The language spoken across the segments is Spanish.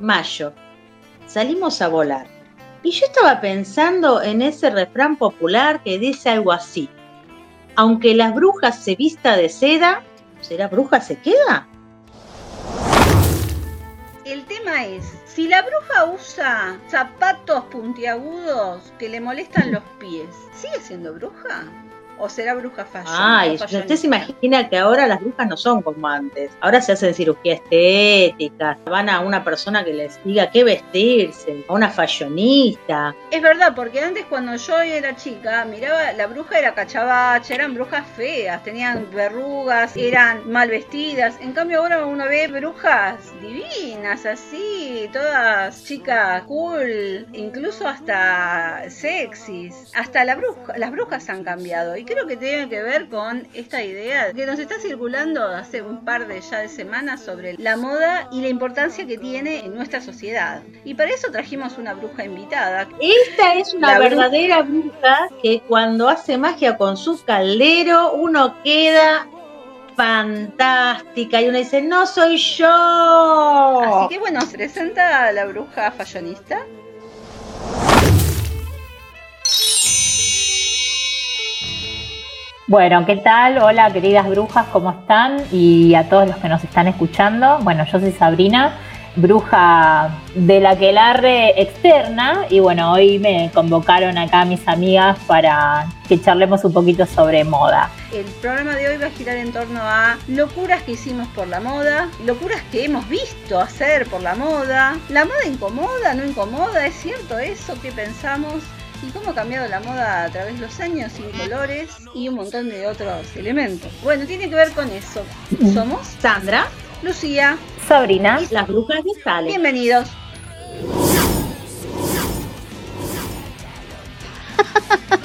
mayo. Salimos a volar. Y yo estaba pensando en ese refrán popular que dice algo así. Aunque las brujas se vista de seda, ¿será bruja se queda? El tema es, si la bruja usa zapatos puntiagudos que le molestan los pies, ¿sigue siendo bruja? ¿O será bruja fashion? Ay, usted se imagina que ahora las brujas no son como antes. Ahora se hacen cirugía estética, van a una persona que les diga qué vestirse, a una fashionista. Es verdad, porque antes cuando yo era chica, miraba, la bruja era cachabacha, eran brujas feas, tenían verrugas, eran mal vestidas. En cambio ahora uno ve brujas divinas, así, todas chicas cool, incluso hasta sexys. Hasta la bruja, las brujas han cambiado. Y creo que tiene que ver con esta idea que nos está circulando hace un par de ya de semanas sobre la moda y la importancia que tiene en nuestra sociedad. Y para eso trajimos una bruja invitada. Esta es una verdadera bruja que cuando hace magia con su caldero uno queda fantástica y uno dice, no soy yo. Así que bueno, se presenta a la bruja fashionista. Bueno, ¿qué tal? Hola queridas brujas, ¿cómo están? Y a todos los que nos están escuchando. Bueno, yo soy Sabrina, bruja de la quelarre externa y bueno, hoy me convocaron acá mis amigas para que charlemos un poquito sobre moda. El programa de hoy va a girar en torno a locuras que hicimos por la moda, locuras que hemos visto hacer por la moda. ¿La moda incomoda, no incomoda? ¿Es cierto eso? ¿Qué pensamos? Y cómo ha cambiado la moda a través de los años, sin colores y un montón de otros elementos. Bueno, tiene que ver con eso. Somos Sandra, Lucía, Sabrina y las brujas de Sale. Bienvenidos.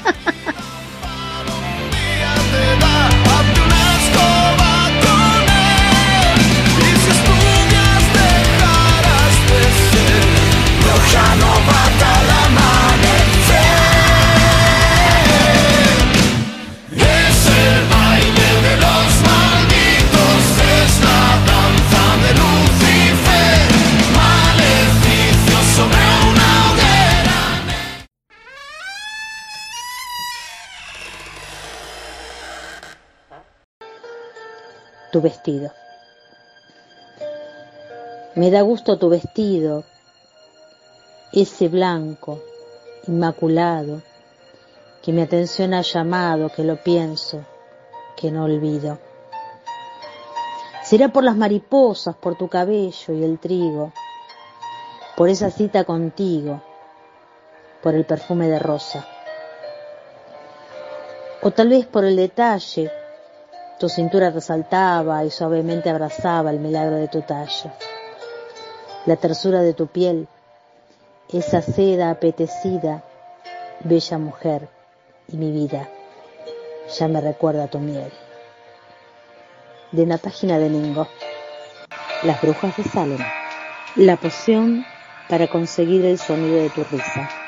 tu vestido. Me da gusto tu vestido, ese blanco, inmaculado, que mi atención ha llamado, que lo pienso, que no olvido. Será por las mariposas, por tu cabello y el trigo, por esa cita contigo, por el perfume de rosa. O tal vez por el detalle tu cintura resaltaba y suavemente abrazaba el milagro de tu tallo. La tersura de tu piel, esa seda apetecida, bella mujer y mi vida, ya me recuerda tu miel. De una página de Mingo, Las brujas de Salem, la poción para conseguir el sonido de tu risa.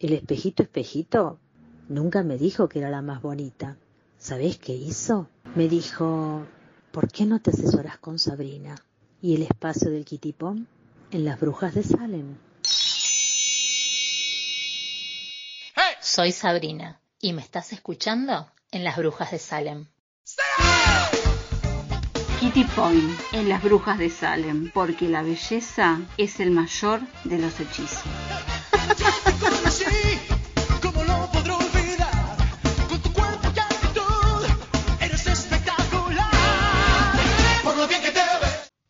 El espejito, espejito, nunca me dijo que era la más bonita. ¿Sabés qué hizo? Me dijo, ¿por qué no te asesoras con Sabrina? Y el espacio del kitipón en las brujas de Salem. Soy Sabrina y me estás escuchando en las brujas de Salem. Kitty Point en las brujas de Salem, porque la belleza es el mayor de los hechizos.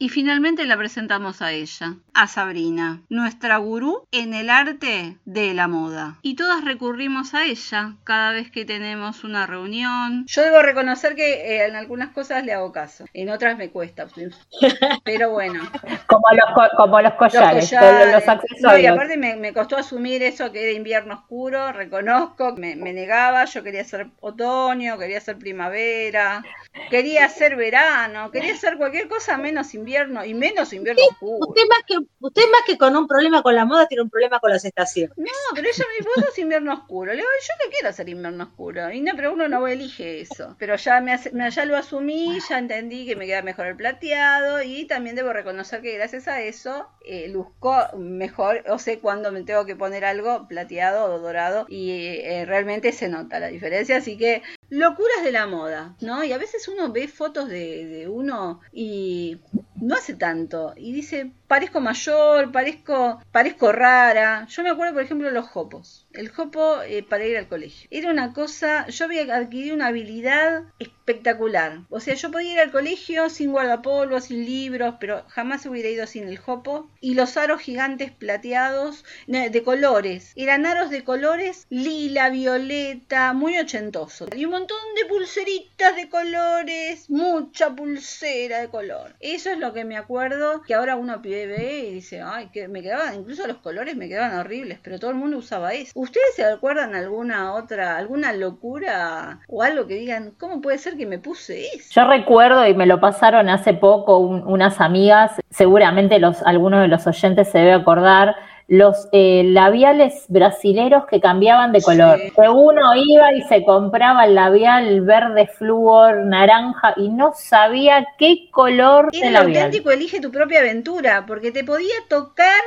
Y finalmente la presentamos a ella, a Sabrina, nuestra gurú en el arte de la moda. Y todas recurrimos a ella cada vez que tenemos una reunión. Yo debo reconocer que eh, en algunas cosas le hago caso, en otras me cuesta. Pero bueno. como, los, como los collares, los, accesorios. y aparte me, costó asumir eso que era invierno oscuro, reconozco, me, me negaba, yo quería ser otoño, quería ser primavera, quería ser verano, quería ser cualquier cosa menos invierno invierno, y menos invierno oscuro. Usted más, que, usted más que con un problema con la moda, tiene un problema con las estaciones. No, pero ella me dijo, es invierno oscuro. Le digo, yo no quiero hacer invierno oscuro. Y no, pero uno no elige eso. Pero ya, me, ya lo asumí, ya entendí que me queda mejor el plateado y también debo reconocer que gracias a eso eh, luzco mejor o sé cuándo me tengo que poner algo plateado o dorado y eh, realmente se nota la diferencia. Así que locuras de la moda, ¿no? Y a veces uno ve fotos de, uno y no hace tanto y dice parezco mayor, parezco, parezco rara. Yo me acuerdo, por ejemplo, los jopos. El jopo eh, para ir al colegio. Era una cosa, yo había adquirido una habilidad espectacular. O sea, yo podía ir al colegio sin guardapolvo, sin libros, pero jamás hubiera ido sin el jopo. Y los aros gigantes plateados de colores. Eran aros de colores lila, violeta, muy ochentoso. Y un montón de pulseritas de colores, mucha pulsera de color. Eso es lo que me acuerdo que ahora uno pide y dice, ay, que me quedaban, incluso los colores me quedaban horribles, pero todo el mundo usaba eso. ¿Ustedes se acuerdan alguna otra, alguna locura o algo que digan, ¿cómo puede ser que me puse eso? Yo recuerdo y me lo pasaron hace poco unas amigas, seguramente los, algunos de los oyentes se debe acordar, los eh, labiales brasileros que cambiaban de color. Que uno iba y se compraba el labial verde flúor, naranja y no sabía qué color Era el auténtico elige tu propia aventura, porque te podía tocar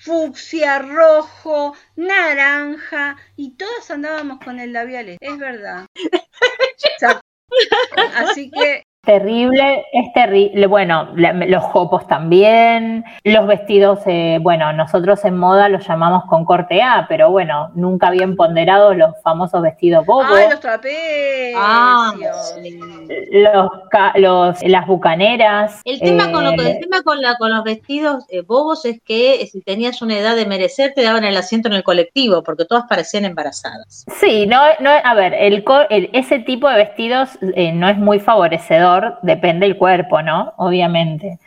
fucsia, rojo, naranja y todos andábamos con el labial. Es verdad. Así que Terrible, es terrible. Bueno, los jopos también, los vestidos, eh, bueno, nosotros en moda los llamamos con corte A, pero bueno, nunca bien ponderados los famosos vestidos bobos. ¡Ay, los trapecios! Ah, los, las bucaneras. El tema, con, lo, el eh, tema con, la, con los vestidos eh, bobos es que si tenías una edad de merecer, te daban el asiento en el colectivo, porque todas parecían embarazadas. Sí, no, no a ver, el, ese tipo de vestidos no es muy favorecedor depende del cuerpo, ¿no? Obviamente.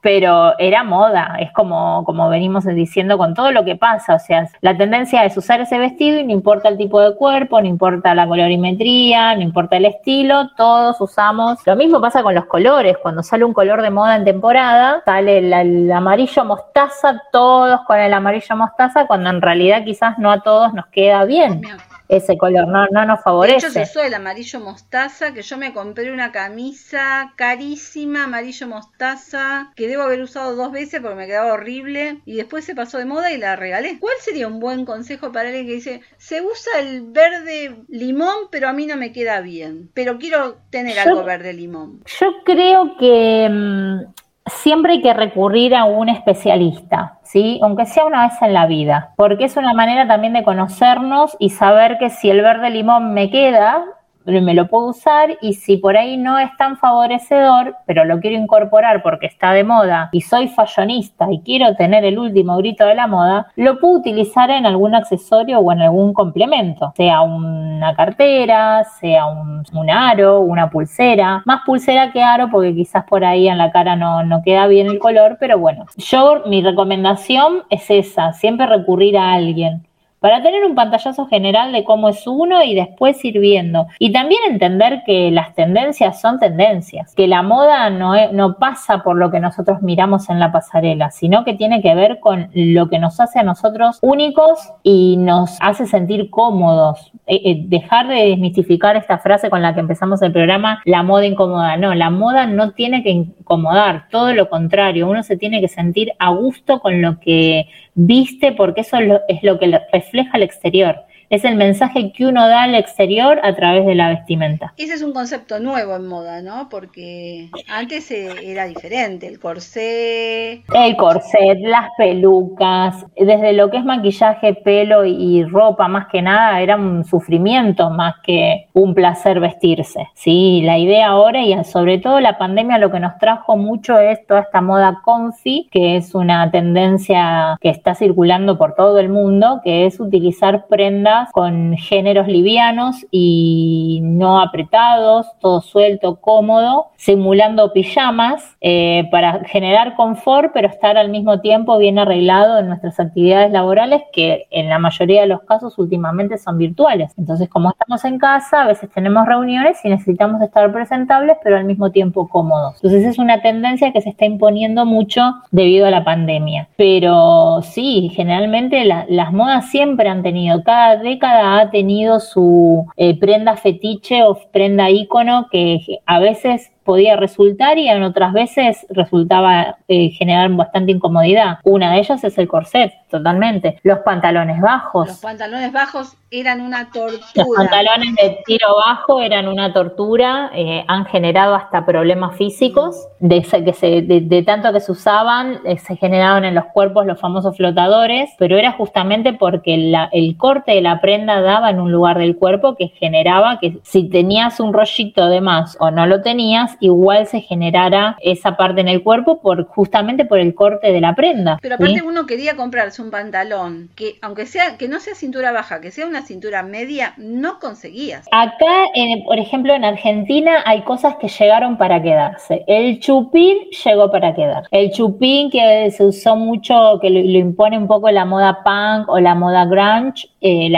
Pero era moda, es como, como venimos diciendo con todo lo que pasa, o sea, la tendencia es usar ese vestido y no importa el tipo de cuerpo, no importa la colorimetría, no importa el estilo, todos usamos. Lo mismo pasa con los colores, cuando sale un color de moda en temporada, sale el, amarillo mostaza, todos con el amarillo mostaza, cuando en realidad quizás no a todos nos queda bien ese color, no, no nos favorece. De hecho, se usó el amarillo mostaza, que yo me compré una camisa carísima, amarillo mostaza, que debo haber usado dos veces porque me quedaba horrible, y después se pasó de moda y la regalé. ¿Cuál sería un buen consejo para alguien que dice, se usa el verde limón, pero a mí no me queda bien, pero quiero tener algo verde limón? Yo creo que mm, siempre hay que recurrir a un especialista, ¿sí? Aunque sea una vez en la vida, porque es una manera también de conocernos y saber que si el verde limón me queda, me lo puedo usar y si por ahí no es tan favorecedor, pero lo quiero incorporar porque está de moda y soy fashionista y quiero tener el último grito de la moda, lo puedo utilizar en algún accesorio o en algún complemento, sea una cartera, sea un, aro, una pulsera, más pulsera que aro porque quizás por ahí en la cara no, no queda bien el color, pero bueno, yo mi recomendación es esa, siempre recurrir a alguien para tener un pantallazo general de cómo es uno y después ir viendo. Y también entender que las tendencias son tendencias, que la moda no, no pasa por lo que nosotros miramos en la pasarela, sino que tiene que ver con lo que nos hace a nosotros únicos y nos hace sentir cómodos. Eh, eh, dejar de desmistificar esta frase con la que empezamos el programa, la moda incómoda. No, la moda no tiene que incomodar, todo lo contrario, uno se tiene que sentir a gusto con lo que viste porque eso es lo, que refleja al exterior es el mensaje que uno da al exterior a través de la vestimenta. Ese es un concepto nuevo en moda, ¿no? Porque antes e, era diferente, el corsé. El corset, las pelucas, desde lo que es maquillaje, pelo y ropa, más que nada, era un sufrimiento más que un placer vestirse. Sí, la idea ahora y sobre todo la pandemia lo que nos trajo mucho es toda esta moda confi, que es una tendencia que está circulando por todo el mundo, que es utilizar prendas con géneros livianos y no apretados, todo suelto, cómodo, simulando pijamas eh, para generar confort, pero estar al mismo tiempo bien arreglado en nuestras actividades laborales, que en la mayoría de los casos últimamente son virtuales. Entonces, como estamos en casa, a veces tenemos reuniones y necesitamos estar presentables, pero al mismo tiempo cómodos. Entonces, es una tendencia que se está imponiendo mucho debido a la pandemia. Pero sí, generalmente las modas siempre han tenido, cada década ha tenido su eh, prenda fetiche o prenda ícono que a veces podía resultar y en otras veces resultaba eh, generar bastante incomodidad. Una de ellas es el corset, totalmente. Los pantalones bajos. Los pantalones bajos eran una tortura. Los pantalones de tiro bajo eran una tortura, eh, han generado hasta problemas físicos, de, que se, de, tanto que se usaban, eh, se generaron en los cuerpos los famosos flotadores, pero era justamente porque el corte de la prenda daba en un lugar del cuerpo que generaba que si tenías un rollito de más o no lo tenías, igual se generara esa parte en el cuerpo por justamente por el corte de la prenda. Pero aparte uno quería comprarse un pantalón que aunque sea que no sea cintura baja, que sea una cintura media, no conseguías. Acá, por ejemplo, en Argentina hay cosas que llegaron para quedarse. El chupín llegó para quedar. El chupín que se usó mucho, que lo, impone un poco la moda punk o la moda grunge, eh,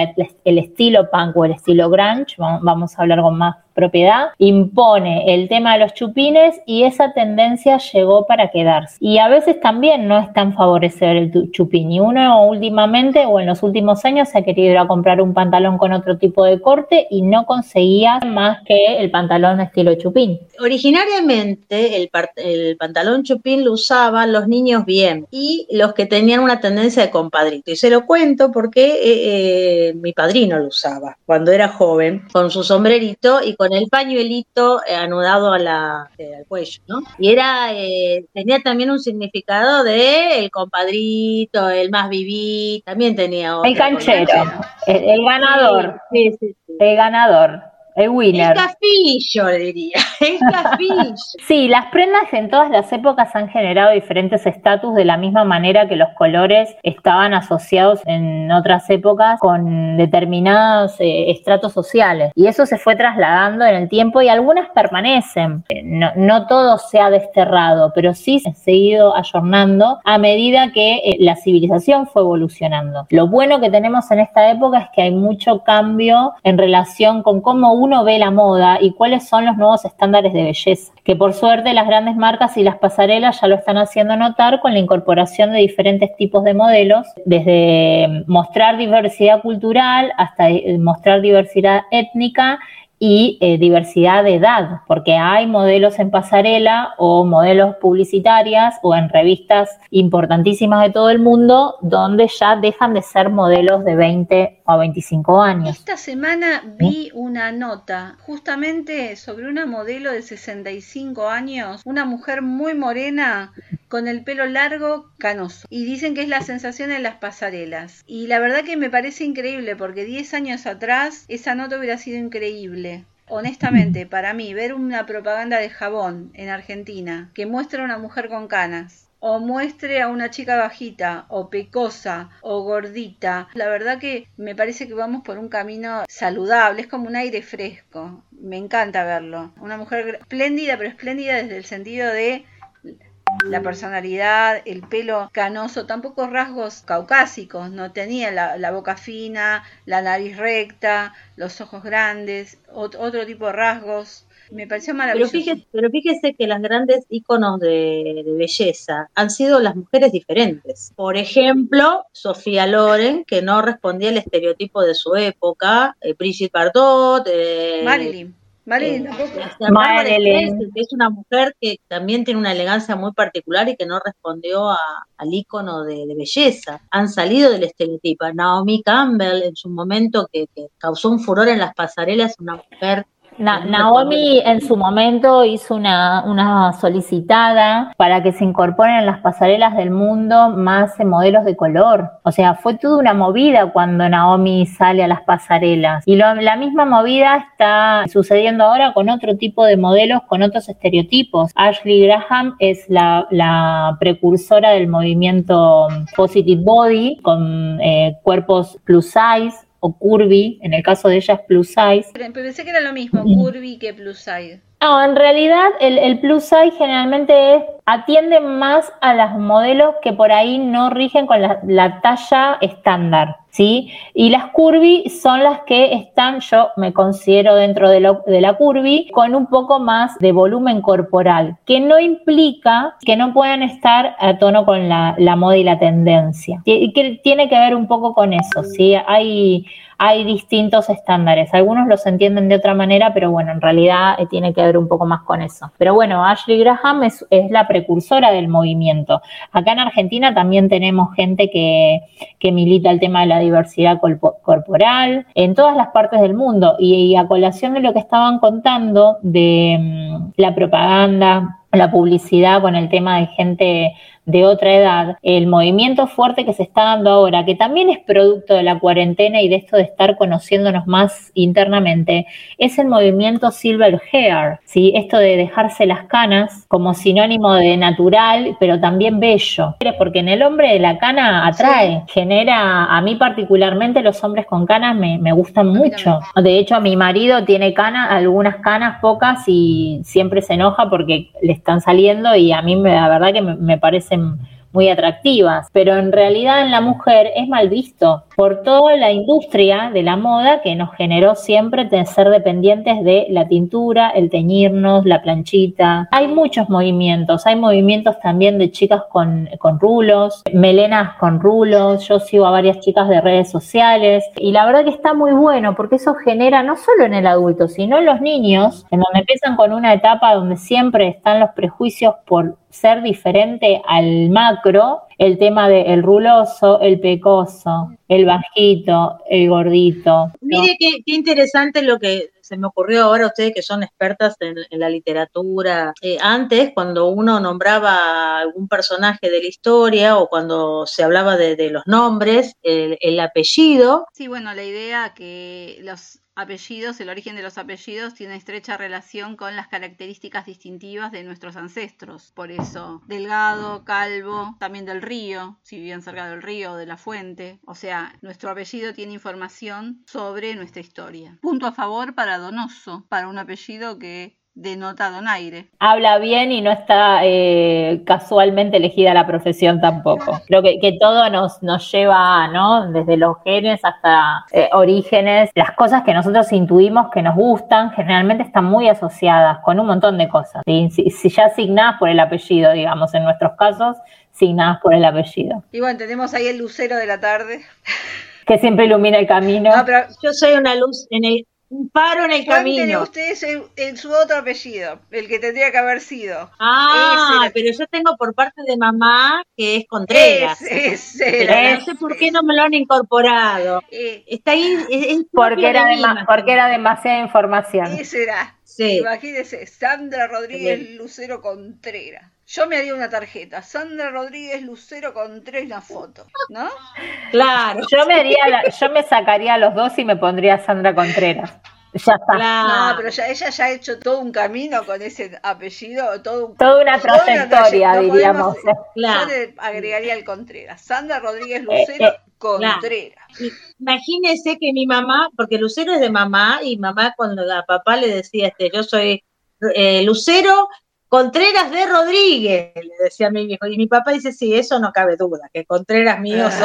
el estilo punk o el estilo grunge, vamos a hablar con más propiedad, impone el tema de los chupines y esa tendencia llegó para quedarse. Y a veces también no es tan favorecer el chupín. Y uno últimamente o en los últimos años se ha querido comprar un pantalón con otro tipo de corte y no conseguía más que el pantalón estilo chupín. Originariamente el, el pantalón chupín lo usaban los niños bien y los que tenían una tendencia de compadrito. Y se lo cuento porque eh, eh, mi padrino lo usaba cuando era joven con su sombrerito y con con el pañuelito eh, anudado a la, eh, al cuello, ¿no? Y era, eh, tenía también un significado de el compadrito, el más viví, también tenía El canchero, el, ganador, sí, sí, sí. el ganador. El winner. El cafillo, diría. El cafillo. sí, las prendas en todas las épocas han generado diferentes estatus de la misma manera que los colores estaban asociados en otras épocas con determinados eh, estratos sociales. Y eso se fue trasladando en el tiempo y algunas permanecen. No, no todo se ha desterrado, pero sí se ha seguido ayornando a medida que eh, la civilización fue evolucionando. Lo bueno que tenemos en esta época es que hay mucho cambio en relación con cómo uno uno ve la moda y cuáles son los nuevos estándares de belleza, que por suerte las grandes marcas y las pasarelas ya lo están haciendo notar con la incorporación de diferentes tipos de modelos, desde mostrar diversidad cultural hasta eh, mostrar diversidad étnica y eh, diversidad de edad, porque hay modelos en pasarela o modelos publicitarias o en revistas importantísimas de todo el mundo donde ya dejan de ser modelos de 20 o 25 años. Esta semana vi una nota justamente sobre una modelo de 65 años, una mujer muy morena con el pelo largo, canoso. Y dicen que es la sensación en las pasarelas. Y la verdad que me parece increíble porque 10 años atrás esa nota hubiera sido increíble. Honestamente, para mí, ver una propaganda de jabón en Argentina que muestra a una mujer con canas o muestre a una chica bajita o pecosa o gordita, la verdad que me parece que vamos por un camino saludable, es como un aire fresco, me encanta verlo. Una mujer espléndida, pero espléndida desde el sentido de la personalidad, el pelo canoso, tampoco rasgos caucásicos, no tenía la, boca fina, la nariz recta, los ojos grandes, otro tipo de rasgos. Me pareció maravilloso. Pero fíjese, pero fíjese que las grandes íconos de, belleza han sido las mujeres diferentes. Por ejemplo, Sofía Loren, que no respondía al estereotipo de su época, eh, Brigitte Bardot, eh, Marilyn. Marilyn, es una mujer que también tiene una elegancia muy particular y que no respondió al ícono de, belleza. Han salido del estereotipo. Naomi Campbell, en su momento, que, que causó un furor en las pasarelas, una mujer Naomi en su momento hizo una, solicitada para que se incorporen en las pasarelas del mundo más modelos de color. O sea, fue toda una movida cuando Naomi sale a las pasarelas. Y la misma movida está sucediendo ahora con otro tipo de modelos, con otros estereotipos. Ashley Graham es la, precursora del movimiento Positive Body, con eh, cuerpos plus size o curvy, en el caso de ella es plus size. Pensé que era lo mismo, curvy que plus size. No, en realidad el, plus size generalmente es, atiende más a los modelos que por ahí no rigen con la, la talla estándar. ¿sí? Y las curvy son las que están, yo me considero dentro de, la curvy, con un poco más de volumen corporal, que no implica que no puedan estar a tono con la, la moda y la tendencia. Que tiene que ver un poco con eso, ¿sí? Hay hay distintos estándares. Algunos los entienden de otra manera, pero bueno, en realidad eh, tiene que ver un poco más con eso. Pero bueno, Ashley Graham es, la precursora del movimiento. Acá en Argentina también tenemos gente que, milita el tema de la diversidad corporal en todas las partes del mundo. Y, a colación de lo que estaban contando de mm, la propaganda, la publicidad con el tema de gente de otra edad, el movimiento fuerte que se está dando ahora, que también es producto de la cuarentena y de esto de estar conociéndonos más internamente, es el movimiento silver hair, ¿sí? esto de dejarse las canas como sinónimo de natural, pero también bello, porque en el hombre la cana atrae, genera, a mí particularmente los hombres con canas me, me gustan mucho. De hecho, mi marido tiene canas, algunas canas, pocas, y siempre se enoja porque le están saliendo y a mí la verdad que me, me parece muy atractivas, pero en realidad en la mujer es mal visto por toda la industria de la moda que nos generó siempre ser dependientes de la tintura, el teñirnos, la planchita. Hay muchos movimientos, hay movimientos también de chicas con, con rulos, melenas con rulos, yo sigo a varias chicas de redes sociales y la verdad que está muy bueno porque eso genera no solo en el adulto, sino en los niños, en donde empiezan con una etapa donde siempre están los prejuicios por ser diferente al macro, el tema del el ruloso, el pecoso, el bajito, el gordito. Mire qué, interesante lo que se me ocurrió ahora ustedes que son expertas en, la literatura. Eh, antes, cuando uno nombraba algún personaje de la historia o cuando se hablaba de, los nombres, el, el, apellido. Sí, bueno, la idea que los apellidos, el origen de los apellidos tiene estrecha relación con las características distintivas de nuestros ancestros. Por eso, delgado, calvo, también del río, si vivían cerca del río o de la fuente. O sea, nuestro apellido tiene información sobre nuestra historia. Punto a favor para Donoso, para un apellido que denota donaire. Habla bien y no está eh, casualmente elegida la profesión tampoco. Creo que, todo nos, nos lleva, ¿no? Desde los genes hasta eh, orígenes. Las cosas que nosotros intuimos que nos gustan generalmente están muy asociadas con un montón de cosas. Si, si ya asignadas por el apellido, digamos, en nuestros casos, asignadas por el apellido. Y bueno, tenemos ahí el lucero de la tarde. Que siempre ilumina el camino. yo soy una luz en el, un paro en el camino. ustedes en, su otro apellido, el que tendría que haber sido. Ah, pero yo tengo por parte de mamá que es Contreras. Ese, no sé por qué no me lo han incorporado. Eh, Está ahí. porque, era porque era demasiada información. Ese era. Sí. Imagínese, Sandra Rodríguez Lucero Contreras. Yo me haría una tarjeta, Sandra Rodríguez Lucero con tres la foto, ¿no? Claro. Yo me haría, yo me sacaría los dos y me pondría Sandra Contreras. Ya está. No, pero ya, ella ya ha hecho todo un camino con ese apellido, todo toda una trayectoria, diríamos. Yo le agregaría el Contreras. Sandra Rodríguez eh, Lucero eh, Contreras. Imagínese que mi mamá, porque Lucero es de mamá, y mamá cuando a papá le decía, este, yo soy eh, Lucero Contreras de Rodríguez, le decía a mi viejo. Y mi papá dice, sí, eso no cabe duda, que Contreras mío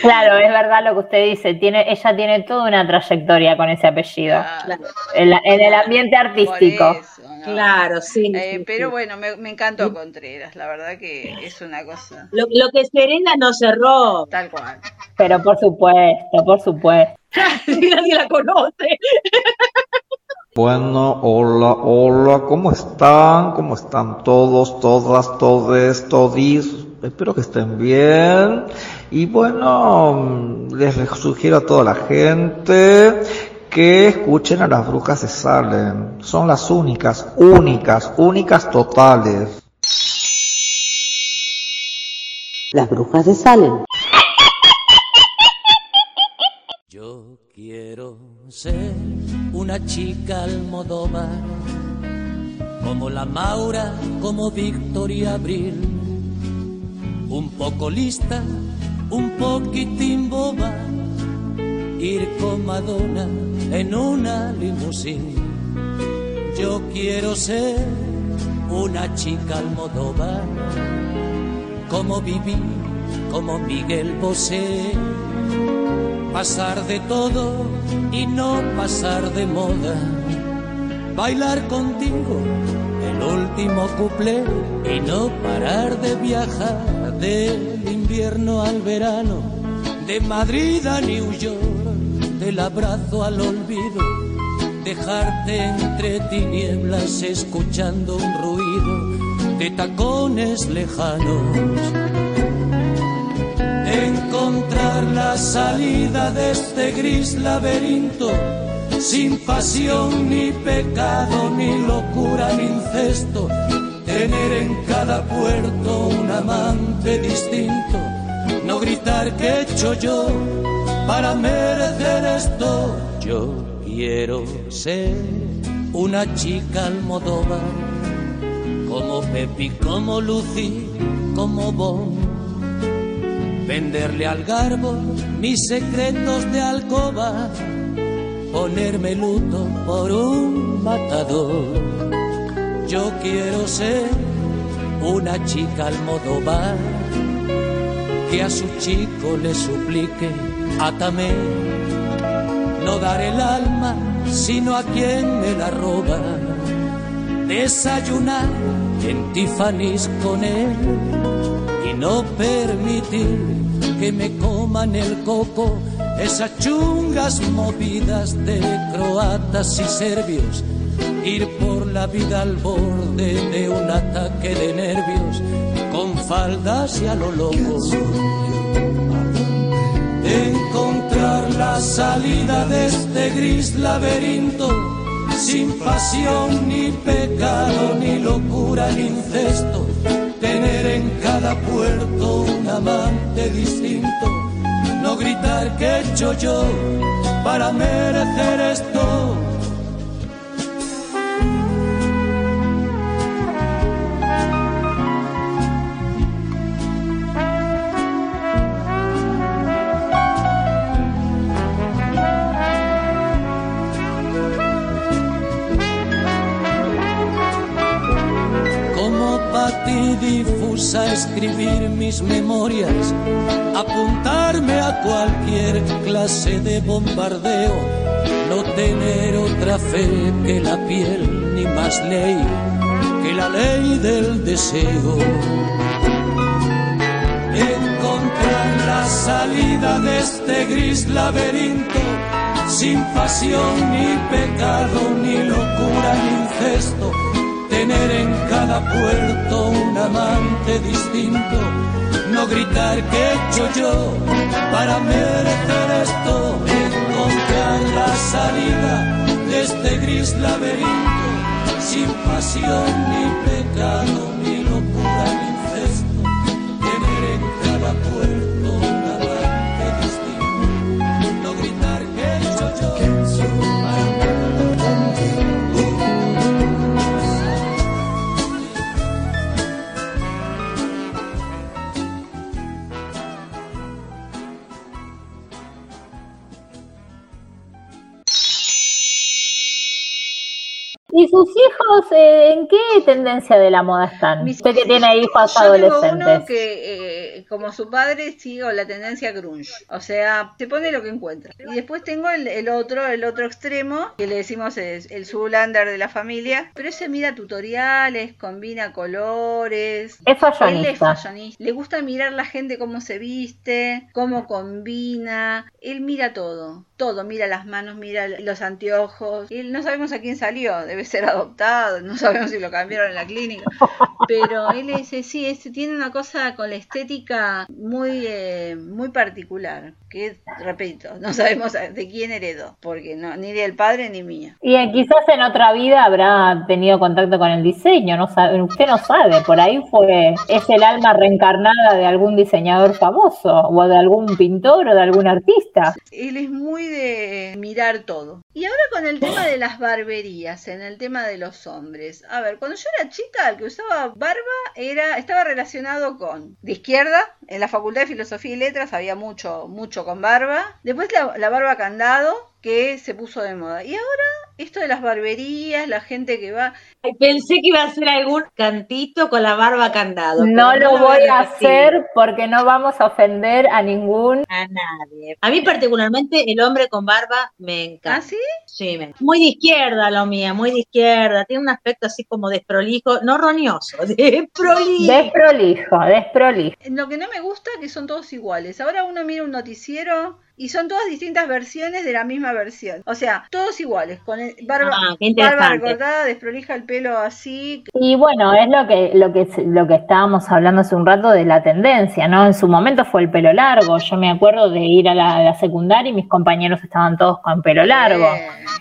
Claro, es verdad lo que usted dice. Tiene, ella tiene toda una trayectoria con ese apellido. En, el ambiente artístico. Claro, sí, eh, Pero bueno, me, encantó Contreras, la verdad que es una cosa. Lo, lo que Serena no cerró. Tal cual. Pero por supuesto, por supuesto. Nadie la conoce. Bueno, hola, hola, ¿cómo están? ¿Cómo están todos, todas, todes, todis? Espero que estén bien. Y bueno, les sugiero a toda la gente que escuchen a las brujas de Salem. Son las únicas, únicas, únicas totales. Las brujas de Salem. Yo quiero ser una chica almodóvar, como la Maura, como Victoria Abril, un poco lista, un poquitín boba, ir con Madonna en una limusín. Yo quiero ser una chica almodóvar, como viví, como Miguel Bosé, pasar de todo y no pasar de moda, bailar contigo el último cuplé y no parar de viajar del invierno al verano, de Madrid a New York, del abrazo al olvido, dejarte entre tinieblas escuchando un ruido de tacones lejanos. La salida de este gris laberinto sin pasión ni pecado, ni locura ni incesto, tener en cada puerto un amante distinto, no gritar que he hecho yo para merecer esto. Yo quiero ser una chica almodóvar, como Pepi, como Lucy, como Bon. Venderle al garbo mis secretos de alcoba ponerme luto por un matador. Yo quiero ser una chica almodóvar que a su chico le suplique, atame, no dar el alma sino a quien me la roba. Desayunar en Tiffany's con él no permitir que me coman el coco esas chungas movidas de croatas y serbios, ir por la vida al borde de un ataque de nervios, con faldas y a lo loco. Encontrar la salida de este gris laberinto, sin pasión ni pecado, ni locura ni incesto, en cada puerto un amante distinto no gritar que he hecho yo para merecer esto. Difusa escribir mis memorias, apuntarme a cualquier clase de bombardeo, no tener otra fe que la piel, ni más ley que la ley del deseo. Encontrar la salida de este gris laberinto, sin pasión ni pecado, ni locura ni incesto, tener en cada puerto un amante distinto. No gritar que he hecho yo para merecer esto, encontrar la salida de este gris laberinto, sin pasión ni pecado, sus hijos eh, en qué tendencia de la moda están? Mis- Usted que tiene hijos Yo tengo uno que, eh, como su padre, sigo la tendencia grunge. O sea, se pone lo que encuentra. Y después tengo el, el otro, el otro extremo, que le decimos es el Zoolander de la familia. Pero ese mira tutoriales, combina colores. Es Él es fashionista. fashionista. Le gusta mirar la gente cómo se viste, cómo combina. Él mira todo. Todo. Mira las manos, mira los anteojos. Y no sabemos a quién salió. Debe ser adoptado. No sabemos si lo cambiaron en la clínica. Pero él es, sí, es- tiene una cosa con la estética muy, eh, muy particular. Que, repito, no sabemos de quién heredó. Porque no, ni del padre ni mía. Y eh, quizás en otra vida habrá tenido contacto con el diseño, no sabe, usted no sabe, por ahí fue, es el alma reencarnada de algún diseñador famoso, o de algún pintor o de algún artista. Él es muy de mirar todo. Y ahora con el tema de las barberías, en el tema de los hombres. A ver, cuando yo era chica, el que usaba barba era estaba relacionado con de izquierda, en la Facultad de Filosofía y Letras había mucho, mucho con barba. Después la, la barba candado, que se puso de moda. Y ahora esto de las barberías, la gente que va. Pensé que iba a hacer algún cantito con la barba candado. No lo voy a hacer porque no vamos a ofender a ningún. A nadie. A mí, particularmente, el hombre con barba me encanta. ¿Ah, sí? Sí, me... muy de izquierda lo mía, muy de izquierda. Tiene un aspecto así como desprolijo, no roñoso, desprolijo. Desprolijo, desprolijo. Lo que no me gusta es que son todos iguales. Ahora uno mira un noticiero y son todas distintas versiones de la misma versión. O sea, todos iguales, con el barba, Ah, barba recortada, desprolija el pelo así. Y bueno, es lo que, lo que lo que estábamos hablando hace un rato de la tendencia, ¿no? En su momento fue el pelo largo. Yo me acuerdo de ir a la, a la secundaria y mis compañeros estaban todos con pelo largo.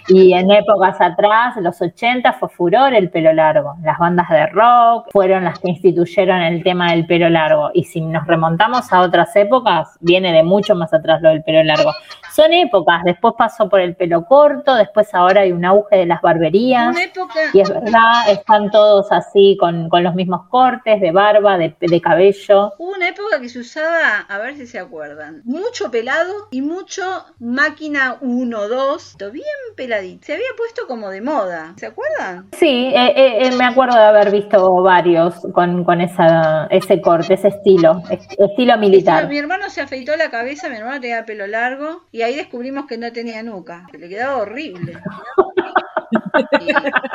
Y en épocas atrás, los 80, fue furor el pelo largo. Las bandas de rock fueron las que instituyeron el tema del pelo largo. Y si nos remontamos a otras épocas, viene de mucho más atrás lo del pelo largo. Son épocas, después pasó por el pelo corto, después ahora hay un auge de las barberías. una época. Y es verdad, están todos así con, con los mismos cortes de barba, de, de cabello. Hubo una época que se usaba, a ver si se acuerdan, mucho pelado y mucho máquina 1, 2, bien peladito. Se había puesto como de moda, ¿se acuerdan? Sí, eh, eh, eh, me acuerdo de haber visto varios con, con esa, ese corte, ese estilo, es- estilo militar. Mi hermano se afeitó la cabeza, mi hermano tenía pelo largo y ahí descubrimos que no tenía nuca, le quedaba horrible.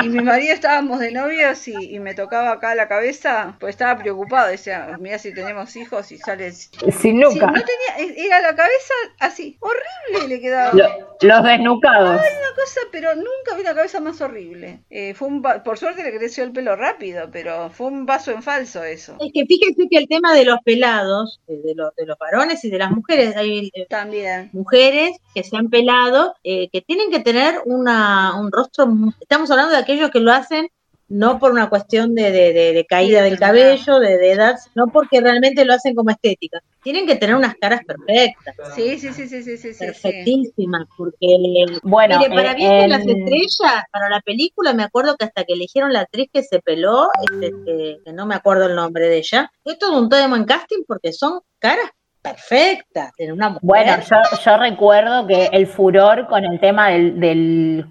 Y, y mi marido estábamos de novios y, y me tocaba acá la cabeza, pues estaba preocupado, decía, mira si tenemos hijos y sale... Sí, Sin no nuca. tenía, era la cabeza así, horrible le quedaba. Lo- los desnucados. una cosa, pero nunca vi una cabeza más horrible. Eh, fue un por suerte le creció el pelo rápido, pero fue un vaso en falso eso. Es que fíjense que el tema de los pelados, eh, de los, de los varones y de las mujeres, hay eh, También. mujeres que se han pelado, eh, que tienen que tener una, un rostro, estamos hablando de aquellos que lo hacen no por una cuestión de, de- de- de caída del cabello, de, de edad, no porque realmente lo hacen como estética. Tienen que tener unas caras perfectas, Sí, sí, sí, sí, sí, sí, sí, sí. perfectísimas, porque Bueno, Mire, para eh, Viaje de las en- Estrellas, para la película, me acuerdo que hasta que eligieron la actriz que se peló, este, que, que no me acuerdo el nombre de ella, fue todo un tema en casting porque son caras mujer. Bueno, yo, recuerdo que el furor con el tema del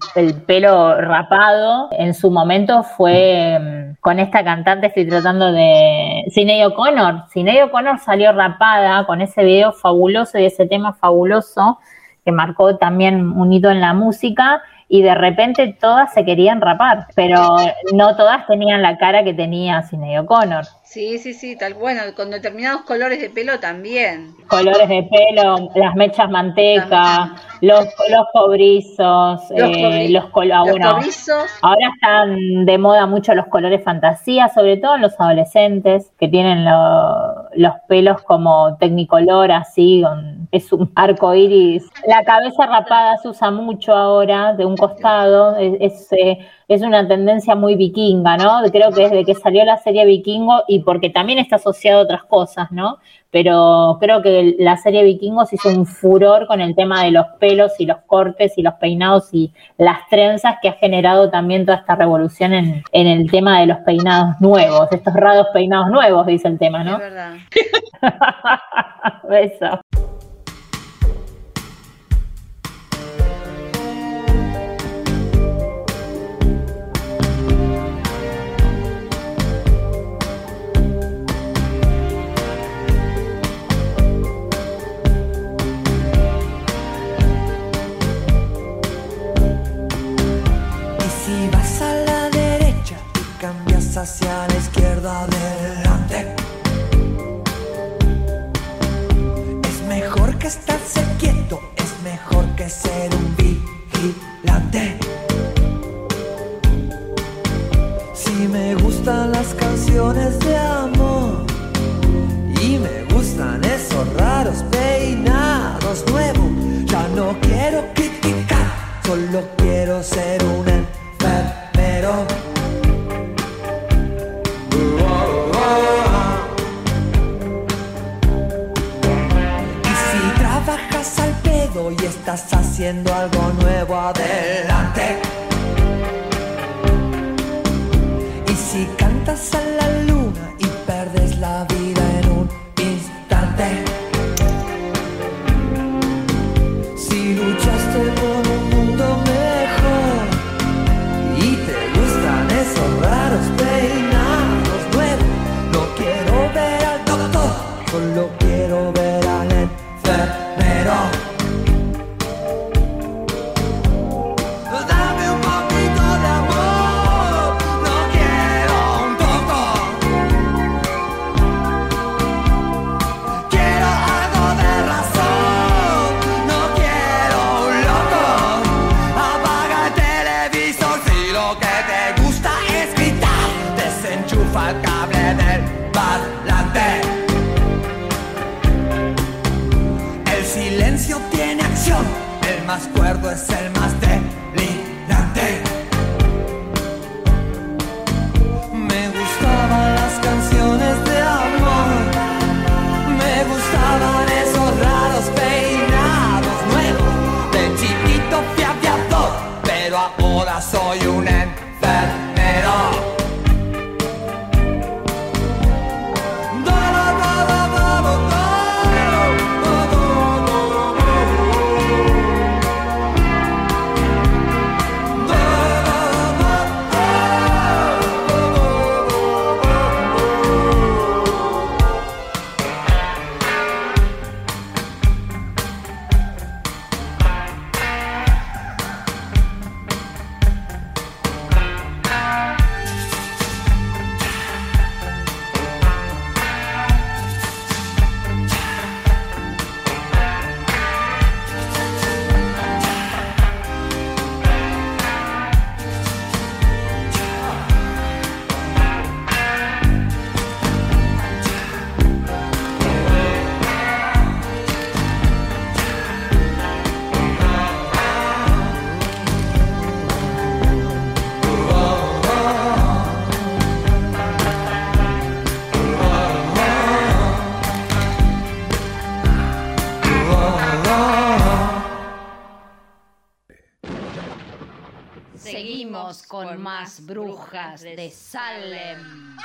pelo rapado en su momento fue mm, con esta cantante, estoy tratando de... Sinead O'Connor. Sinead O'Connor salió rapada con ese video fabuloso y ese tema fabuloso que marcó también un hito en la música y de repente todas se querían rapar, pero no todas tenían la cara que tenía Sinead O'Connor. Sí, sí, sí, tal bueno, con determinados colores de pelo también. colores de pelo, las mechas manteca, los, los cobrizos, Los, eh, los col- ah, los bueno, cobrizos, ahora están de moda mucho los colores fantasía, sobre todo en los adolescentes que tienen lo- los pelos como tecnicolor así, con- es un arco iris. La cabeza rapada se usa mucho ahora de un costado, es, es, eh, es una tendencia muy vikinga, ¿no? Creo que desde que salió la serie Vikingo y porque también está asociado a otras cosas, ¿no? Pero creo que la serie Vikingos hizo un furor con el tema de los pelos y los cortes y los peinados y las trenzas que ha generado también toda esta revolución en, en el tema de los peinados nuevos, estos raros peinados nuevos, dice el tema, es ¿no? verdad. Eso. Cambias hacia la izquierda adelante, es mejor que estarse quieto, es mejor que ser un vigilante. Si me gustan las canciones de amor y me gustan esos raros peinados nuevos, ya no quiero criticar, solo quiero ser estás haciendo algo nuevo adelante. Más Seguimos con más brujas de Salem.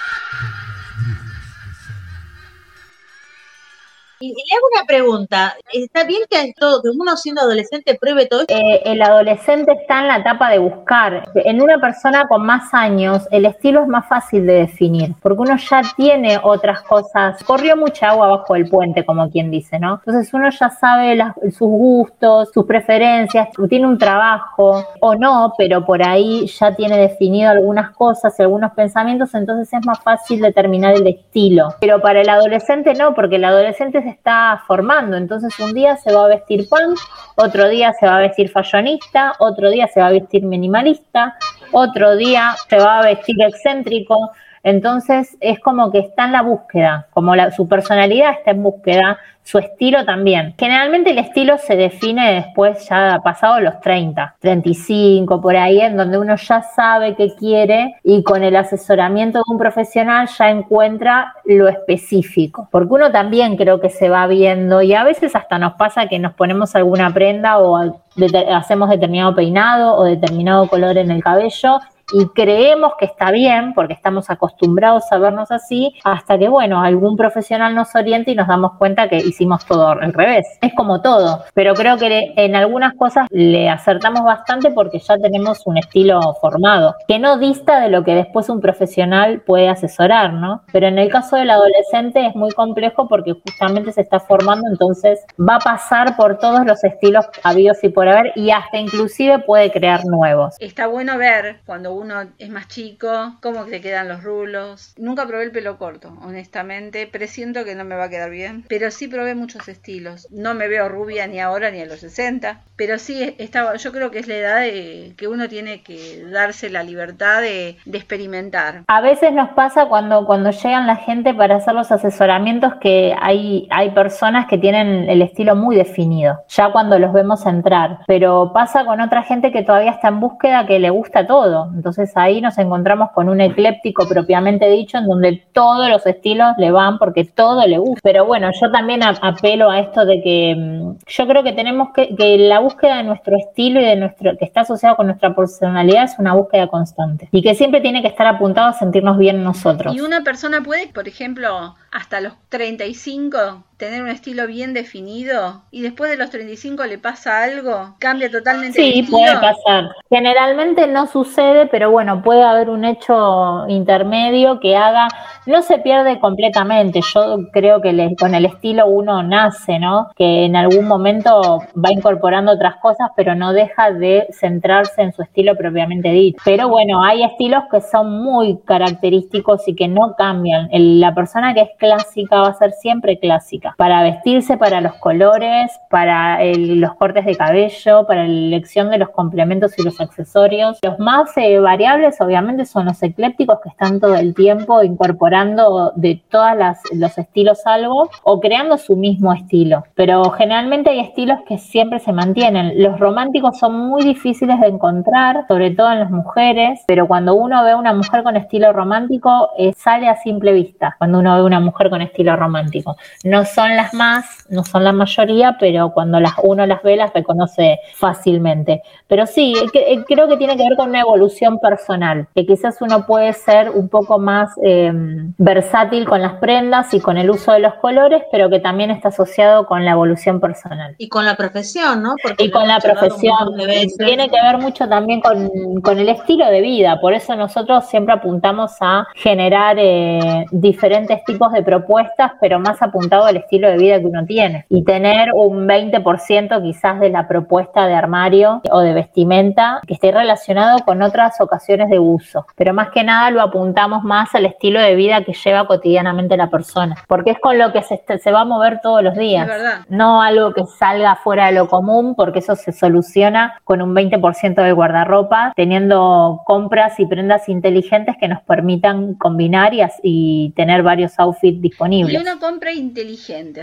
Y, le hago una pregunta. ¿Está bien que, todo, que uno siendo adolescente pruebe todo esto? Eh, el adolescente está en la etapa de buscar. En una persona con más años, el estilo es más fácil de definir, porque uno ya tiene otras cosas. Corrió mucha agua bajo el puente, como quien dice, ¿no? Entonces uno ya sabe sus gustos, sus preferencias, tiene un trabajo o no, pero por ahí ya tiene definido algunas cosas y algunos pensamientos, entonces es más fácil determinar el estilo. Pero para el adolescente no, porque el adolescente se está formando, entonces un día se va a vestir punk, otro día se va a vestir fashionista, otro día se va a vestir minimalista, otro día se va a vestir excéntrico. Entonces es como que está en la búsqueda, como la, su personalidad está en búsqueda, su estilo también. Generalmente el estilo se define después ya pasado los 30, 35, por ahí, en donde uno ya sabe qué quiere y con el asesoramiento de un profesional ya encuentra lo específico. Porque uno también creo que se va viendo y a veces hasta nos pasa que nos ponemos alguna prenda o hacemos determinado peinado o determinado color en el cabello y creemos que está bien porque estamos acostumbrados a vernos así hasta que bueno algún profesional nos oriente y nos damos cuenta que hicimos todo al revés. Es como todo pero creo que en algunas cosas le acertamos bastante porque ya tenemos un estilo formado que no dista de lo que después un profesional puede asesorar no pero en el caso del adolescente es muy complejo porque justamente se está formando entonces va a pasar por todos los estilos habidos y por haber y hasta inclusive puede crear nuevos. Está bueno ver cuando uno es más chico cómo te quedan los rulos. Nunca probé el pelo corto, honestamente. Presiento que no me va a quedar bien. Pero sí probé muchos estilos. No me veo rubia ni ahora ni a los 60. Pero sí, estaba, yo creo que es la edad de, que uno tiene que darse la libertad de, experimentar. A veces nos pasa cuando, cuando llegan la gente para hacer los asesoramientos que hay, hay personas que tienen el estilo muy definido, ya cuando los vemos entrar, pero pasa con otra gente que todavía está en búsqueda que le gusta todo. Entonces ahí nos encontramos con un ecléptico propiamente dicho, en donde todos los estilos le van porque todo le gusta. Pero bueno, yo también apelo a esto de que mm, yo creo que tenemos que, que la búsqueda de nuestro estilo y de nuestro, que está asociado con nuestra personalidad es una búsqueda constante y que siempre tiene que estar apuntado a sentirnos bien nosotros. Y una persona puede, por ejemplo, hasta los 35 tener un estilo bien definido y después de los 35 le pasa algo, cambia totalmente. Sí, puede pasar. Generalmente no sucede, pero bueno, puede haber un hecho intermedio que haga, no se pierde completamente. Yo creo que con el estilo uno nace, ¿no? Que en algún momento va incorporando otras cosas, pero no deja de centrarse en su estilo propiamente dicho. Pero bueno, hay estilos que son muy característicos y que no cambian. la persona que es clásica va a ser siempre clásica para vestirse, para los colores, para los cortes de cabello, para la elección de los complementos y los accesorios. Los más eh, variables obviamente son los eclépticos que están todo el tiempo incorporando de todos los estilos algo o creando su mismo estilo. Pero generalmente hay estilos que siempre se mantienen. Los románticos son muy difíciles de encontrar, sobre todo en las mujeres, pero cuando uno ve a una mujer con estilo romántico, eh, sale a simple vista cuando uno ve una mujer con estilo romántico. No son las más, no son la mayoría, pero cuando las, uno las ve las reconoce fácilmente. Pero sí, eh, creo que tiene que ver con una evolución personal, que quizás uno puede ser un poco más em, versátil con las prendas y con el uso de los colores, pero que también está asociado con la evolución personal. Y con la profesión, ¿no? y con la profesión. Tiene que ver mucho también con, el estilo de vida, por eso nosotros siempre apuntamos a generar eh, diferentes tipos de propuestas, pero más apuntado al estilo de vida que uno tiene. Y tener un 20% quizás de la propuesta de armario o de vestimenta que esté relacionado con otras ocasiones de uso. Pero más que nada lo apuntamos más al estilo de vida que lleva cotidianamente la persona, porque es con lo que se, se va a mover todos los días, no algo que salga fuera de lo común, porque eso se soluciona con un 20% de guardarropa, teniendo compras y prendas inteligentes que nos permitan combinar y, y tener varios outfits disponibles. Y una compra inteligente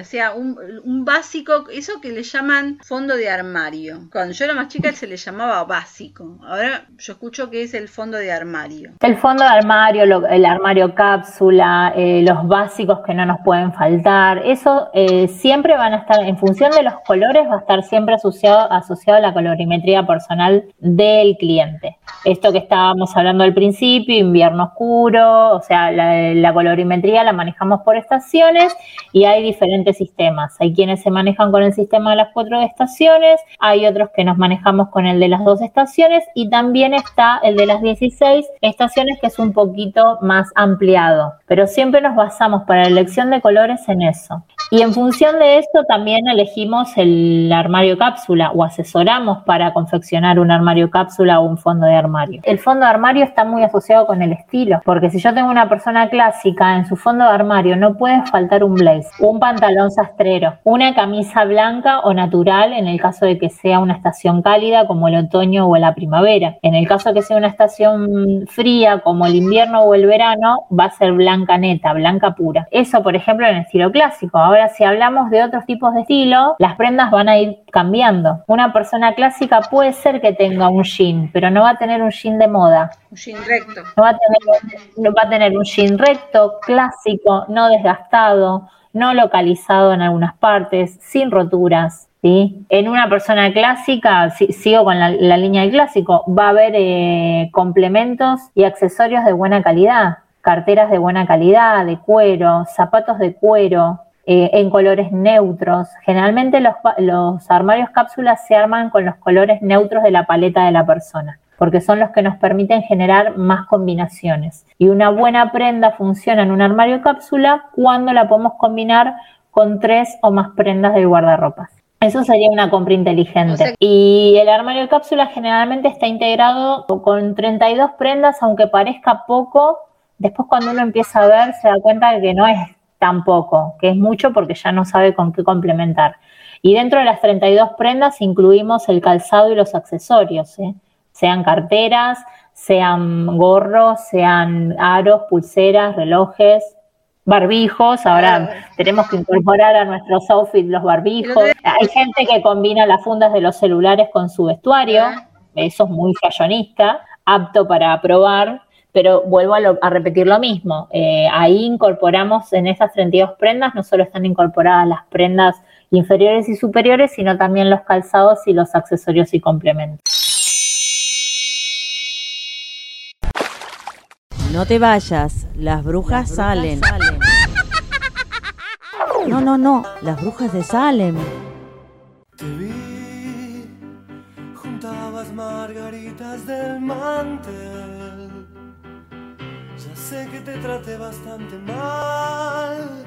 o sea, un, básico, eso que le llaman fondo de armario. Cuando yo era más chica se le llamaba básico, ahora yo escucho que es el fondo de armario. El fondo de armario, el armario cápsula, eh, los básicos que no nos pueden faltar, eso eh, siempre van a estar, en función de los colores, va a estar siempre asociado, asociado a la colorimetría personal del cliente. Esto que estábamos hablando al principio, invierno oscuro, o sea, la, la colorimetría la manejamos por estaciones y hay diferentes sistemas. Hay quienes se manejan con el sistema de las cuatro estaciones, hay otros que nos manejamos con el de las dos estaciones y también está el de las 16 estaciones que es un poquito más ampliado. Pero siempre nos basamos para la elección de colores en eso. Y en función de esto también elegimos el armario cápsula o asesoramos para confeccionar un armario cápsula o un fondo de armario. El fondo de armario está muy asociado con el estilo, porque si yo tengo una persona clásica en su fondo de armario no puede faltar un blaze, un pantalón sastrero, una camisa blanca o natural en el caso de que sea una estación cálida como el otoño o la primavera. En el caso de que sea una estación fría como el invierno o el verano, va a ser blanca neta, blanca pura. Eso, por ejemplo, en el estilo clásico. Ahora, si hablamos de otros tipos de estilo, las prendas van a ir cambiando. Una persona clásica puede ser que tenga un jean, pero no va a tener un jean de moda. Un jean recto. No va a tener, va a tener un jean recto, clásico, no desgastado no localizado en algunas partes, sin roturas. ¿sí? En una persona clásica, sigo con la, línea del clásico, va a haber eh, complementos y accesorios de buena calidad, carteras de buena calidad, de cuero, zapatos de cuero, eh, en colores neutros. Generalmente los, los armarios cápsulas se arman con los colores neutros de la paleta de la persona porque son los que nos permiten generar más combinaciones. Y una buena prenda funciona en un armario cápsula cuando la podemos combinar con tres o más prendas del guardarropas. Eso sería una compra inteligente. y el armario cápsula generalmente está integrado con 32 prendas, aunque parezca poco. Después cuando uno empieza a ver se da cuenta de que no es tan poco, que es mucho porque ya no sabe con qué complementar. Y dentro de las 32 prendas incluimos el calzado y los accesorios. ¿eh? Sean carteras, sean gorros, sean aros, pulseras, relojes, barbijos, ahora tenemos que incorporar a nuestros outfits los barbijos. Hay gente que combina las fundas de los celulares con su vestuario, eso es muy fashionista. apto para probar, pero vuelvo a, repetir lo mismo. Eh, ahí incorporamos en esas 32 prendas, no solo están incorporadas las prendas inferiores y superiores, sino también los calzados y los accesorios y complementos. No te vayas, las brujas, salen. No, no, no, las brujas de Salem. Te vi, juntabas margaritas del mantel. Ya sé que te traté bastante mal.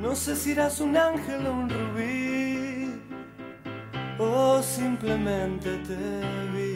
No sé si eras un ángel o un rubí, o simplemente te vi.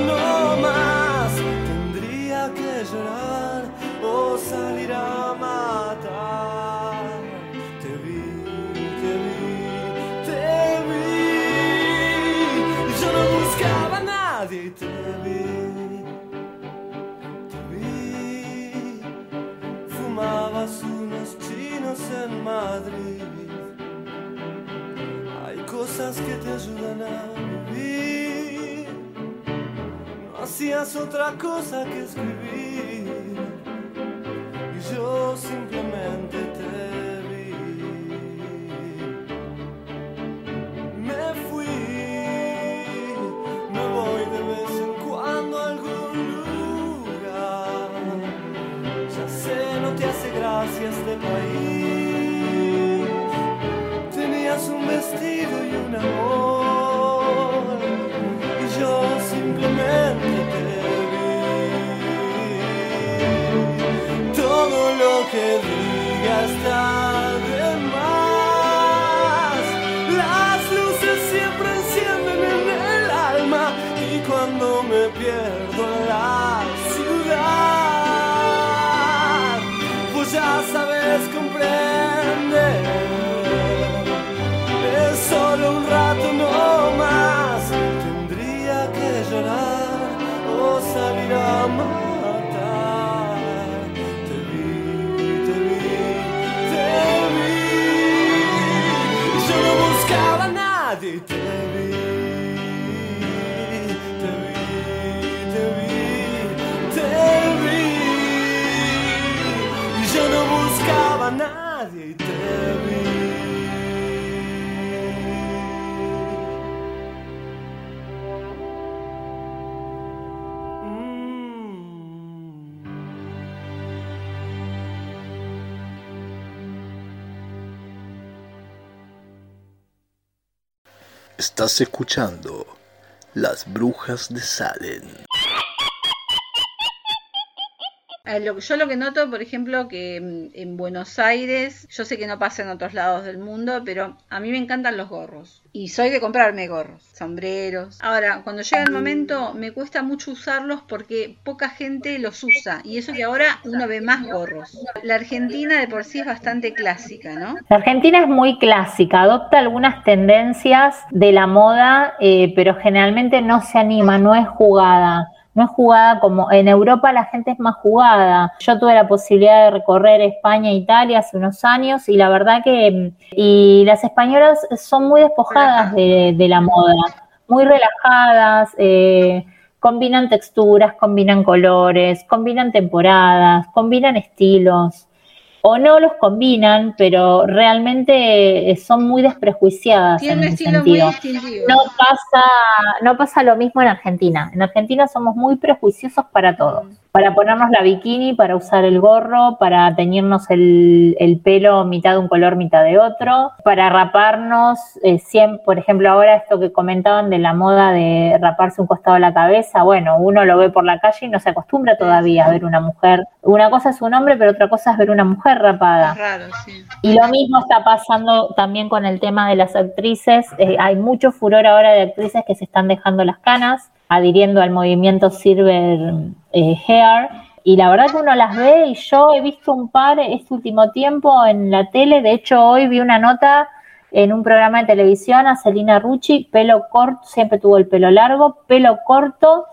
No más. Tendría que llorar o salir a matar. Te vi, te vi, te vi. Yo no buscaba a nadie te vi. unos chinos en Madrid. Hay cosas que te ayudan a vivir. Hacías otra cosa que escribir. Y yo simplemente te vi. Me fui, me voy de vez en cuando a algún lugar. Ya sé, no te hace gracia este país. Escuchando Las Brujas de Salem. Eh, lo- yo lo que noto, por ejemplo, que mm, en Buenos Aires, yo sé que no pasa en otros lados del mundo, pero a mí me encantan los gorros. Y soy de comprarme gorros, sombreros. Ahora, cuando llega el momento, me cuesta mucho usarlos porque poca gente los usa. Y eso que ahora uno ve más gorros. La Argentina de por sí es bastante clásica, ¿no? La Argentina es muy clásica, adopta algunas tendencias de la moda, eh, pero generalmente no se anima, no es jugada. No es jugada como en Europa la gente es más jugada. Yo tuve la posibilidad de recorrer España e Italia hace unos años y la verdad que mm, y las españolas son muy despojadas de, de la moda, muy relajadas, eh, combinan texturas, combinan colores, combinan temporadas, combinan estilos o no los combinan, pero realmente eh, son muy desprejuiciadas Tiene en un ese muy sentido. distintivo. No pasa, no pasa lo mismo en Argentina. En Argentina somos muy prejuiciosos para todo. Para ponernos la bikini, para usar el gorro, para teñirnos el, el pelo mitad de un color, mitad de otro, para raparnos, eh, siempre, por ejemplo, ahora esto que comentaban de la moda de raparse un costado de la cabeza, bueno, uno lo ve por la calle y no se acostumbra todavía a ver una mujer. Una cosa es un hombre, pero otra cosa es ver una mujer rapada. Raro, sí. Y lo mismo está pasando también con el tema de las actrices. Eh, hay mucho furor ahora de actrices que se están dejando las canas, adhiriendo al movimiento Silver eh, Hair. Y la verdad que uno las ve y yo he visto un par este último tiempo en la tele. De hecho, hoy vi una nota en un programa de televisión a Celina Rucci, pelo corto, siempre tuvo el pelo largo, pelo corto,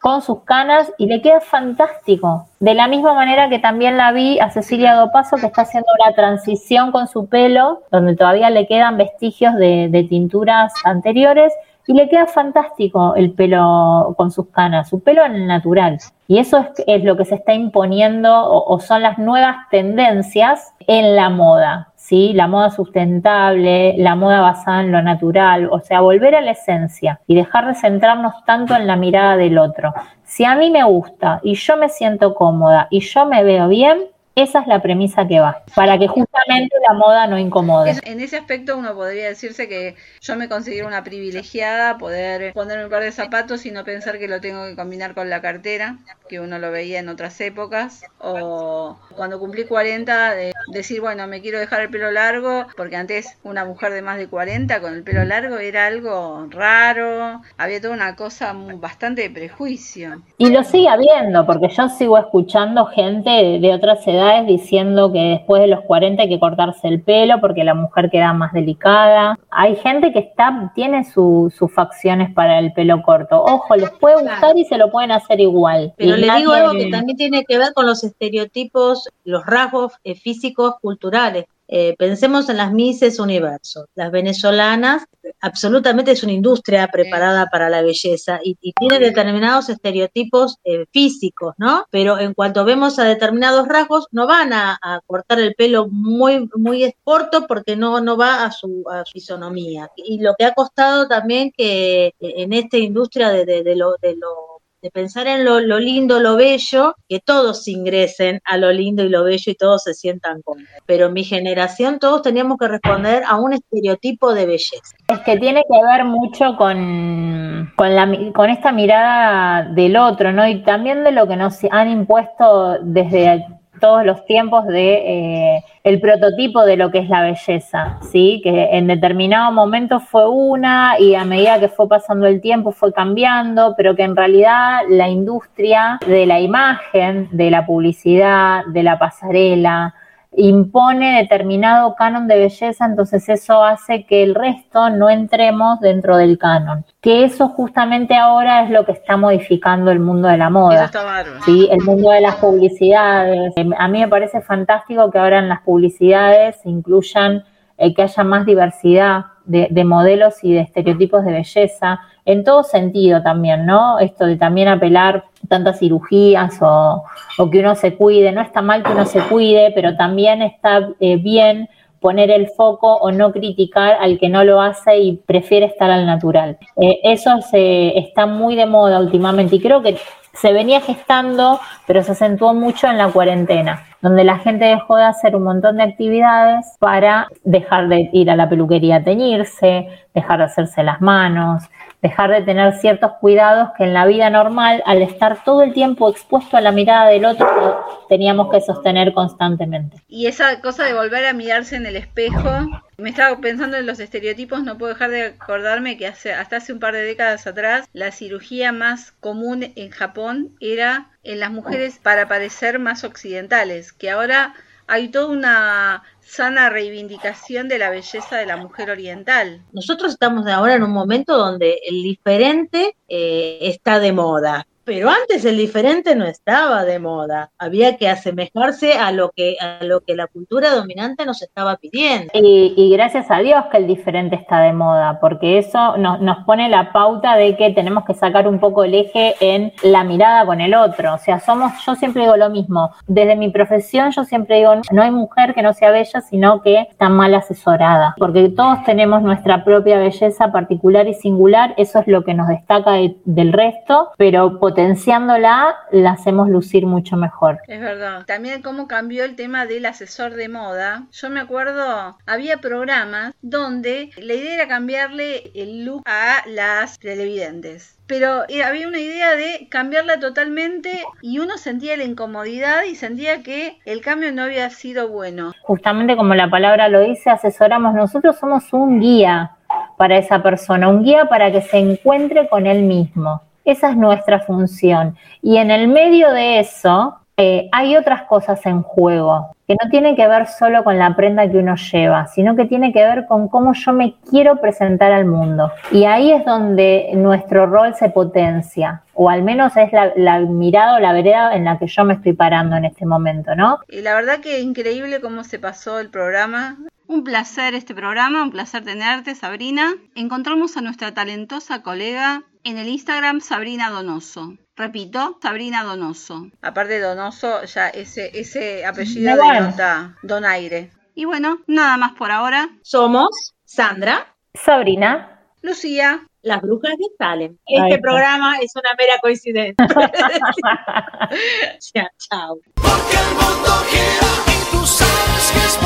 con sus canas y le queda fantástico. De la misma manera que también la vi a Cecilia Dopaso que está haciendo la transición con su pelo, donde todavía le quedan vestigios de, de tinturas anteriores y le queda fantástico el pelo con sus canas, su pelo natural. Y eso es, es lo que se está imponiendo o, o son las nuevas tendencias en la moda. ¿sí? La moda sustentable, la moda basada en lo natural, o sea, volver a la esencia y dejar de centrarnos tanto en la mirada del otro. Si a mí me gusta y yo me siento cómoda y yo me veo bien, esa es la premisa que va, para que justamente la moda no incomode. En ese aspecto uno podría decirse que yo me considero una privilegiada poder ponerme un par de zapatos y no pensar que lo tengo que combinar con la cartera, que uno lo veía en otras épocas, o cuando cumplí 40 de decir, bueno, me quiero dejar el pelo largo, porque antes una mujer de más de 40 con el pelo largo era algo raro, había toda una cosa bastante de prejuicio. Y lo sigue habiendo, porque yo sigo escuchando gente de otras edades diciendo que después de los 40 hay que cortarse el pelo porque la mujer queda más delicada. Hay gente que está, tiene su- sus facciones para el pelo corto. Ojo, les puede gustar y se lo pueden hacer igual. Pero Y le digo algo que también tiene que ver con los estereotipos, los rasgos eh, físicos culturales. Eh, pensemos en las Misses Universo. Las venezolanas, absolutamente es una industria preparada para la belleza y, y tiene determinados estereotipos eh, físicos, ¿no? Pero en cuanto vemos a determinados rasgos, no van a, a cortar el pelo muy, muy corto porque no, no va a su, a su fisonomía. Y lo que ha costado también que eh, en esta industria de, de- de lo, de lo de pensar en lo, lo lindo, lo bello, que todos ingresen a lo lindo y lo bello y todos se sientan cómodos. Pero en mi generación todos teníamos que responder a un estereotipo de belleza. Es que tiene que ver mucho con, con, la, con esta mirada del otro, ¿no? Y también de lo que nos han impuesto desde todos los tiempos de eh, el prototipo de lo que es la belleza, ¿sí? Que en determinado momento fue una y a medida que fue pasando el tiempo fue cambiando, pero que en realidad la industria de la imagen, de la publicidad, de la pasarela, impone determinado canon de belleza, entonces eso hace que el resto no entremos dentro del canon. Que eso justamente ahora es lo que está modificando el mundo de la Eso moda. está. Sí, el mundo de las publicidades. Eh, A mí me parece fantástico que ahora en las publicidades se incluyan, eh, que haya más diversidad de, de modelos y de estereotipos de belleza, en todo sentido también, ¿no? Esto de también apelar tantas cirugías o, que uno se cuide. No está mal que uno se cuide, pero también está eh, bien poner el foco o no criticar al que no lo hace y prefiere estar al natural. Eh, eso se, está muy de moda últimamente y creo que se venía gestando, pero se acentuó mucho en la cuarentena, donde la gente dejó de hacer un montón de actividades para dejar de ir a la peluquería a teñirse, dejar de hacerse las manos, dejar de tener ciertos cuidados que en la vida normal, al estar todo el tiempo expuesto a la mirada del otro, teníamos que sostener constantemente. Y esa cosa de volver a mirarse en el espejo, me estaba pensando en los estereotipos, no puedo dejar de acordarme que hace, hasta hace un par de décadas atrás la cirugía más común en Japón era en las mujeres para parecer más occidentales, que ahora hay toda una sana reivindicación de la belleza de la mujer oriental. Nosotros estamos ahora en un momento donde el diferente eh, está de moda. Pero antes el diferente no estaba de moda. Había que asemejarse a lo que, a lo que la cultura dominante nos estaba pidiendo. Y, gracias a Dios que el diferente está de moda, porque eso nos, nos pone la pauta de que tenemos que sacar un poco el eje en la mirada con el otro. O sea, somos, yo siempre digo lo mismo. Desde mi profesión, yo siempre digo, no hay mujer que no sea bella ella, sino que está mal asesorada. Porque todos tenemos nuestra propia belleza particular y singular, eso es lo que nos destaca del resto, pero potenciándola la hacemos lucir mucho mejor. Es verdad. También cómo cambió el tema del asesor de moda. Yo me acuerdo, había programas donde la idea era cambiarle el look a las televidentes pero eh, había una idea de cambiarla totalmente y uno sentía la incomodidad y sentía que el cambio no había sido bueno. Justamente como la palabra lo dice, asesoramos, nosotros somos un guía para esa persona, un guía para que se encuentre con él mismo. Esa es nuestra función. Y en el medio de eso, eh, hay otras cosas en juego que no tienen que ver solo con la prenda que uno lleva, sino que tiene que ver con cómo yo me quiero presentar al mundo. Y ahí es donde nuestro rol se potencia, o al menos es la, la mirada o la vereda en la que yo me estoy parando en este momento, ¿no? Y la verdad que increíble cómo se pasó el programa. Un placer este programa, un placer tenerte, Sabrina. Encontramos a nuestra talentosa colega en el Instagram Sabrina Donoso. Repito, Sabrina Donoso. Aparte de Donoso, ya ese, ese apellido denota donaire. Y bueno, nada más por ahora. Somos Sandra, Sabrina, Lucía, las brujas de Salem. Este programa es una mera coincidencia. chao, chao. Porque el mundo gira y tú sabes que es